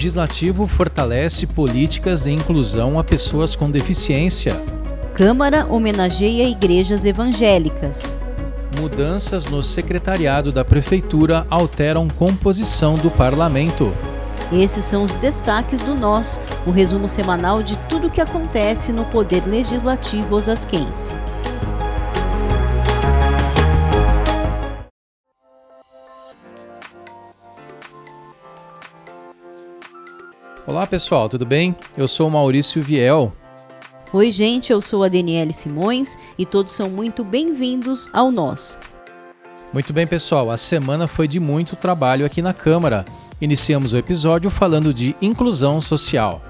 Legislativo fortalece políticas de inclusão a pessoas com deficiência. Câmara homenageia igrejas evangélicas. Mudanças no secretariado da Prefeitura alteram composição do parlamento. Esses são os destaques do Nós, o resumo semanal de tudo o que acontece no Poder Legislativo osasquense. Olá pessoal, tudo bem? Eu sou o Maurício Viel. Oi, gente, eu sou a Daniele Simões e todos são muito bem-vindos ao Nós. Muito bem, pessoal, a semana foi de muito trabalho aqui na Câmara. Iniciamos o episódio falando de inclusão social.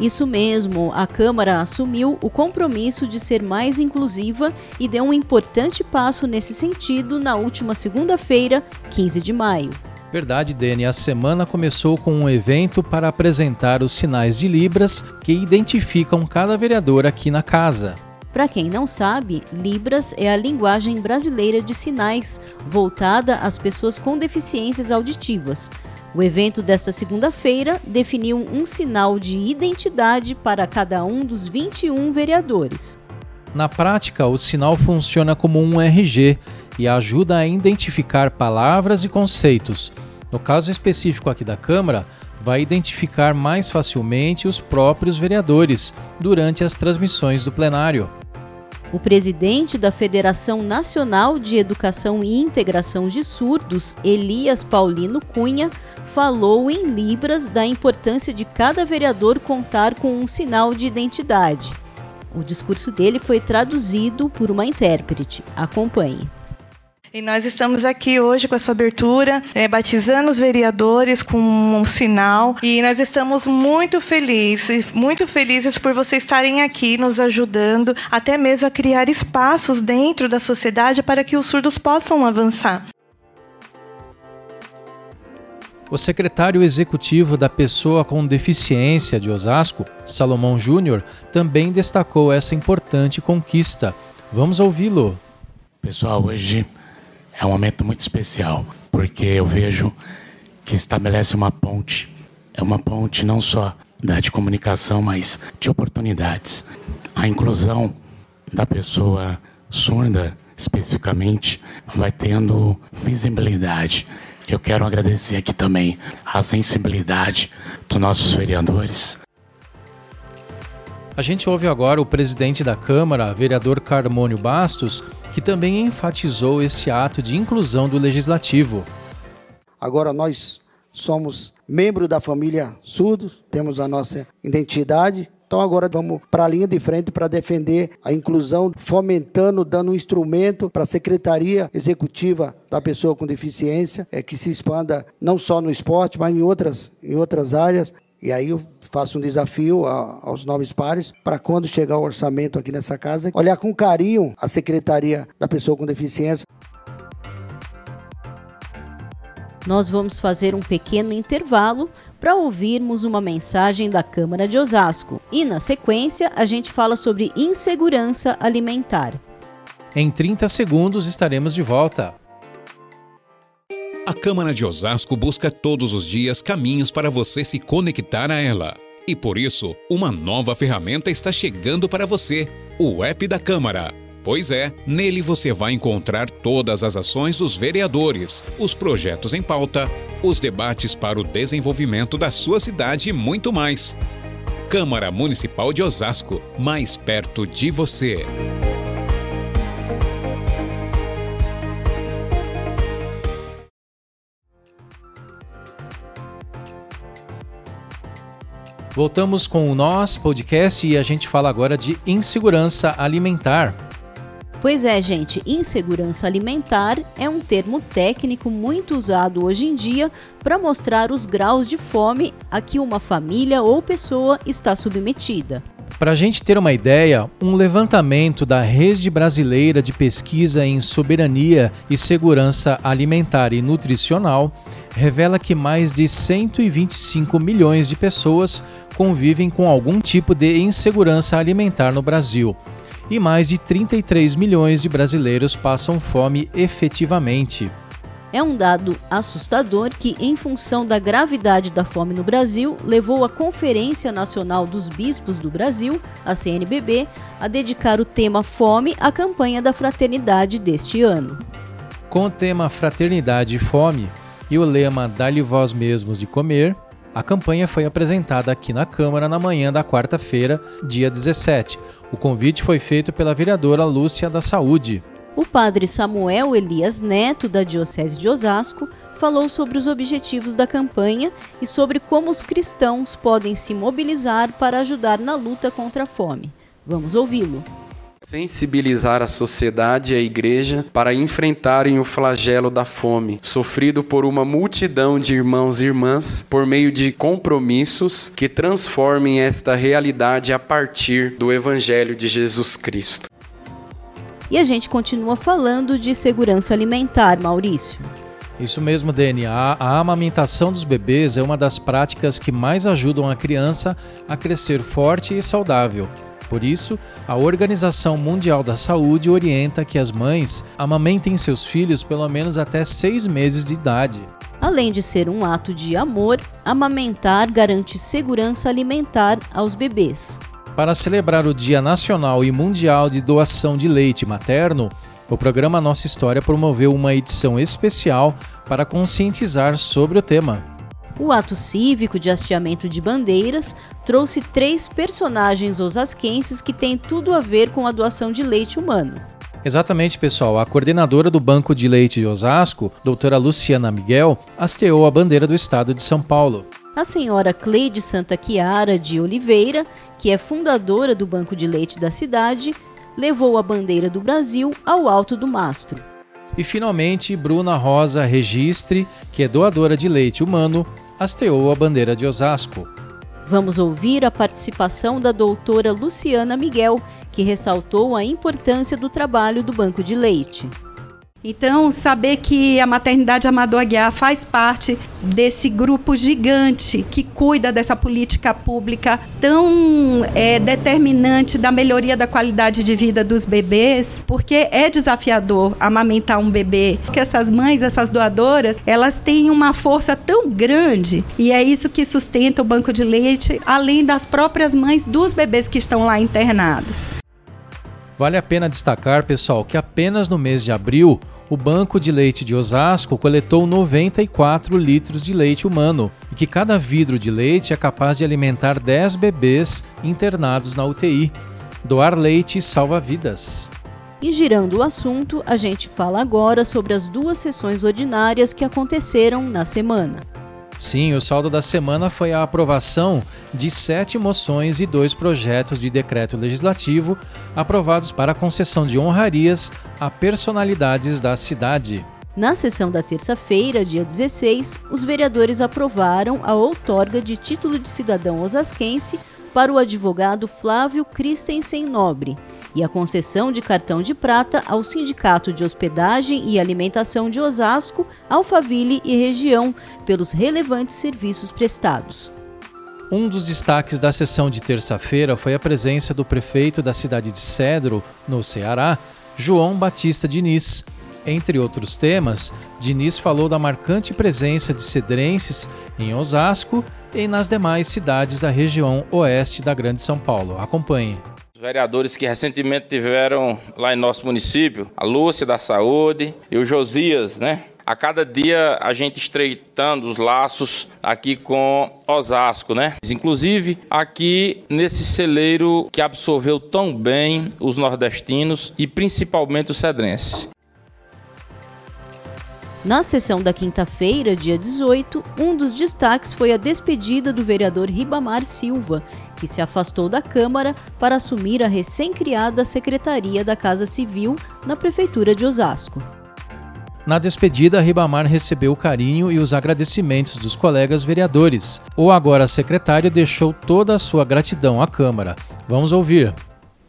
Isso mesmo, a Câmara assumiu o compromisso de ser mais inclusiva e deu um importante passo nesse sentido na última segunda-feira, 15 de maio. Verdade, Dani. A semana começou com um evento para apresentar os sinais de Libras que identificam cada vereador aqui na casa. Para quem não sabe, Libras é a linguagem brasileira de sinais voltada às pessoas com deficiências auditivas. O evento desta segunda-feira definiu um sinal de identidade para cada um dos 21 vereadores. Na prática, o sinal funciona como um RG e ajuda a identificar palavras e conceitos. No caso específico aqui da Câmara, vai identificar mais facilmente os próprios vereadores durante as transmissões do plenário. O presidente da Federação Nacional de Educação e Integração de Surdos, Elias Paulino Cunha, falou em Libras da importância de cada vereador contar com um sinal de identidade. O discurso dele foi traduzido por uma intérprete. Acompanhe. E nós estamos aqui hoje com essa abertura, é, batizando os vereadores com um sinal. E nós estamos muito felizes, muito felizes por vocês estarem aqui nos ajudando, até mesmo a criar espaços dentro da sociedade para que os surdos possam avançar. O secretário executivo da Pessoa com Deficiência de Osasco, Salomão Júnior, também destacou essa importante conquista. Vamos ouvi-lo. Pessoal, hoje é um momento muito especial, porque eu vejo que estabelece uma ponte. É uma ponte não só de comunicação, mas de oportunidades. A inclusão da pessoa surda, especificamente, vai tendo visibilidade. Eu quero agradecer aqui também a sensibilidade dos nossos vereadores, a gente ouve agora o presidente da Câmara, vereador Carmônio Bastos, que também enfatizou esse ato de inclusão do legislativo. Agora nós somos membro da família Surdos, temos a nossa identidade. Então agora vamos para a linha de frente para defender a inclusão, fomentando, dando um instrumento para a Secretaria Executiva da Pessoa com Deficiência, é, que se expanda não só no esporte, mas em outras, em outras áreas. E aí faço um desafio a, aos novos pares para quando chegar o orçamento aqui nessa casa, olhar com carinho a Secretaria da Pessoa com Deficiência. Nós vamos fazer um pequeno intervalo para ouvirmos uma mensagem da Câmara de Osasco e, na sequência, a gente fala sobre insegurança alimentar. Em 30 segundos estaremos de volta. A Câmara de Osasco busca todos os dias caminhos para você se conectar a ela. E por isso, uma nova ferramenta está chegando para você: o app da Câmara. Pois é, nele você vai encontrar todas as ações dos vereadores, os projetos em pauta, os debates para o desenvolvimento da sua cidade e muito mais. Câmara Municipal de Osasco, mais perto de você. Voltamos com o Nós Podcast e a gente fala agora de insegurança alimentar. Pois é, gente, insegurança alimentar é um termo técnico muito usado hoje em dia para mostrar os graus de fome a que uma família ou pessoa está submetida. Para a gente ter uma ideia, um levantamento da Rede Brasileira de Pesquisa em Soberania e Segurança Alimentar e Nutricional revela que mais de 125 milhões de pessoas convivem com algum tipo de insegurança alimentar no Brasil. E mais de 33 milhões de brasileiros passam fome efetivamente. É um dado assustador que, em função da gravidade da fome no Brasil, levou a Conferência Nacional dos Bispos do Brasil, a CNBB, a dedicar o tema Fome à campanha da fraternidade deste ano. Com o tema Fraternidade e Fome e o lema Dá-lhe vós mesmos de comer, a campanha foi apresentada aqui na Câmara na manhã da quarta-feira, dia 17. O convite foi feito pela vereadora Lúcia da Saúde. O padre Samuel Elias Neto, da Diocese de Osasco, falou sobre os objetivos da campanha e sobre como os cristãos podem se mobilizar para ajudar na luta contra a fome. Vamos ouvi-lo. Sensibilizar a sociedade e a igreja para enfrentarem o flagelo da fome, sofrido por uma multidão de irmãos e irmãs, por meio de compromissos que transformem esta realidade a partir do Evangelho de Jesus Cristo. E a gente continua falando de segurança alimentar, Maurício. Isso mesmo, DNA. A amamentação dos bebês é uma das práticas que mais ajudam a criança a crescer forte e saudável. Por isso, a Organização Mundial da Saúde orienta que as mães amamentem seus filhos pelo menos até seis meses de idade. Além de ser um ato de amor, amamentar garante segurança alimentar aos bebês. Para celebrar o Dia Nacional e Mundial de Doação de Leite Materno, o programa Nossa História promoveu uma edição especial para conscientizar sobre o tema. O ato cívico de hasteamento de bandeiras trouxe três personagens osasquenses que têm tudo a ver com a doação de leite humano. Exatamente, pessoal. A coordenadora do Banco de Leite de Osasco, doutora Luciana Miguel, hasteou a bandeira do estado de São Paulo. A senhora Cleide Santa Chiara de Oliveira, que é fundadora do Banco de Leite da cidade, levou a bandeira do Brasil ao alto do mastro. E finalmente, Bruna Rosa Registre, que é doadora de leite humano, hasteou a bandeira de Osasco. Vamos ouvir a participação da doutora Luciana Miguel, que ressaltou a importância do trabalho do Banco de Leite. Então, saber que a maternidade Amador Aguiar faz parte desse grupo gigante que cuida dessa política pública tão é, determinante da melhoria da qualidade de vida dos bebês, porque é desafiador amamentar um bebê. Que essas mães, essas doadoras, elas têm uma força tão grande e é isso que sustenta o banco de leite, além das próprias mães dos bebês que estão lá internados. Vale a pena destacar, pessoal, que apenas no mês de abril, o Banco de Leite de Osasco coletou 94 litros de leite humano e que cada vidro de leite é capaz de alimentar 10 bebês internados na UTI. Doar leite salva vidas. E girando o assunto, a gente fala agora sobre as duas sessões ordinárias que aconteceram na semana. Sim, o saldo da semana foi a aprovação de sete moções e dois projetos de decreto legislativo aprovados para concessão de honrarias a personalidades da cidade. Na sessão da terça-feira, dia 16, os vereadores aprovaram a outorga de título de cidadão osasquense para o advogado Flávio Christensen Nobre e a concessão de cartão de prata ao Sindicato de Hospedagem e Alimentação de Osasco, Alphaville e região pelos relevantes serviços prestados. Um dos destaques da sessão de terça-feira foi a presença do prefeito da cidade de Cedro, no Ceará, João Batista Diniz. Entre outros temas, Diniz falou da marcante presença de cedrenses em Osasco e nas demais cidades da região oeste da Grande São Paulo. Acompanhe vereadores que recentemente tiveram lá em nosso município, a Lúcia da Saúde e o Josias, né? A cada dia a gente estreitando os laços aqui com Osasco, né? Inclusive aqui nesse celeiro que absorveu tão bem os nordestinos e principalmente os cedrenses. Na sessão da quinta-feira, dia 18, um dos destaques foi a despedida do vereador Ribamar Silva, que se afastou da Câmara para assumir a recém-criada Secretaria da Casa Civil na Prefeitura de Osasco. Na despedida, Ribamar recebeu o carinho e os agradecimentos dos colegas vereadores. O agora secretário deixou toda a sua gratidão à Câmara. Vamos ouvir.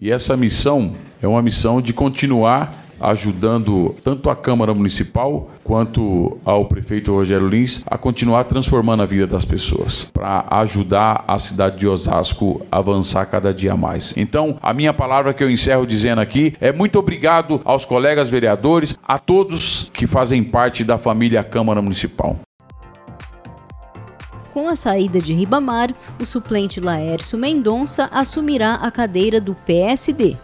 E essa missão é uma missão de continuar ajudando tanto a Câmara Municipal quanto ao prefeito Rogério Lins a continuar transformando a vida das pessoas, para ajudar a cidade de Osasco a avançar cada dia mais. Então, a minha palavra que eu encerro dizendo aqui é muito obrigado aos colegas vereadores, a todos que fazem parte da família Câmara Municipal. Com a saída de Ribamar, o suplente Laércio Mendonça assumirá a cadeira do PSD.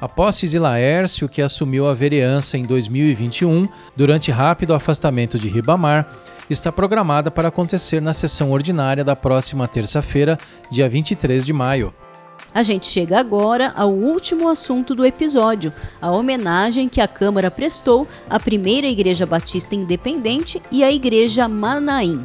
A posse de Laércio, que assumiu a vereança em 2021, durante rápido afastamento de Ribamar, está programada para acontecer na sessão ordinária da próxima terça-feira, dia 23 de maio. A gente chega agora ao último assunto do episódio, a homenagem que a Câmara prestou à primeira Igreja Batista Independente e à Igreja Manaim.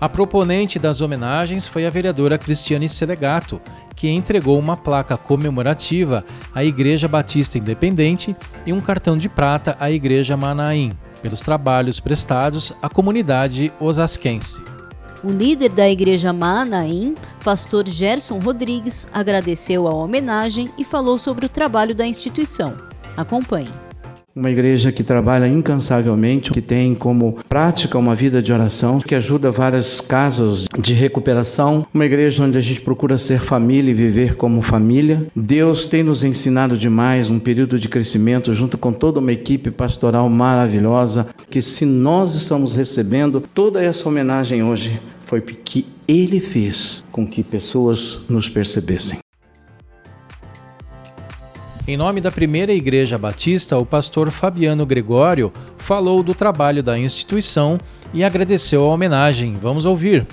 A proponente das homenagens foi a vereadora Cristiane Selegato, que entregou uma placa comemorativa à Igreja Batista Independente e um cartão de prata à Igreja Manaim, pelos trabalhos prestados à comunidade osasquense. O líder da Igreja Manaim, pastor Gerson Rodrigues, agradeceu a homenagem e falou sobre o trabalho da instituição. Acompanhe. Uma igreja que trabalha incansavelmente, que tem como prática uma vida de oração, que ajuda vários casos de recuperação. Uma igreja onde a gente procura ser família e viver como família. Deus tem nos ensinado demais um período de crescimento junto com toda uma equipe pastoral maravilhosa. Que se nós estamos recebendo toda essa homenagem hoje, foi que Ele fez com que pessoas nos percebessem. Em nome da primeira Igreja Batista, o pastor Fabiano Gregório falou do trabalho da instituição e agradeceu a homenagem. Vamos ouvir.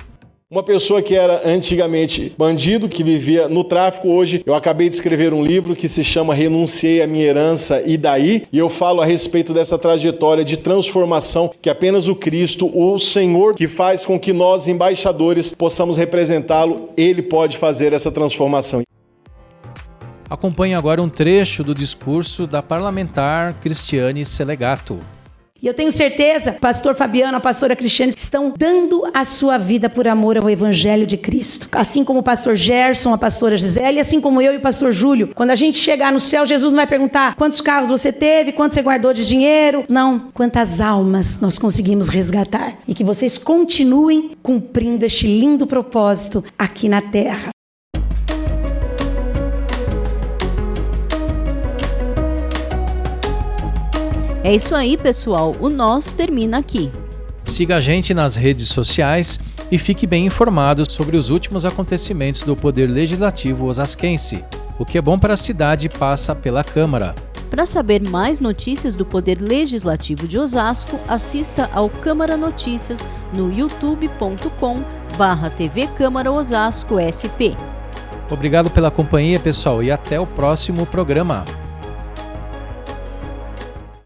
Uma pessoa que era antigamente bandido, que vivia no tráfico, hoje eu acabei de escrever um livro que se chama Renunciei à minha herança e daí, e eu falo a respeito dessa trajetória de transformação que apenas o Cristo, o Senhor, que faz com que nós, embaixadores, possamos representá-lo, ele pode fazer essa transformação. Acompanhe agora um trecho do discurso da parlamentar Cristiane Selegato. E eu tenho certeza, pastor Fabiano, a pastora Cristiane, estão dando a sua vida por amor ao Evangelho de Cristo. Assim como o pastor Gerson, a pastora Gisele, assim como eu e o pastor Júlio. Quando a gente chegar no céu, Jesus não vai perguntar quantos carros você teve, quanto você guardou de dinheiro. Não, quantas almas nós conseguimos resgatar. E que vocês continuem cumprindo este lindo propósito aqui na terra. É isso aí, pessoal. O Nós termina aqui. Siga a gente nas redes sociais e fique bem informado sobre os últimos acontecimentos do Poder Legislativo osasquense. O que é bom para a cidade passa pela Câmara. Para saber mais notícias do Poder Legislativo de Osasco, assista ao Câmara Notícias no youtube.com barra TV Câmara Osasco SP. Obrigado pela companhia, pessoal, e até o próximo programa.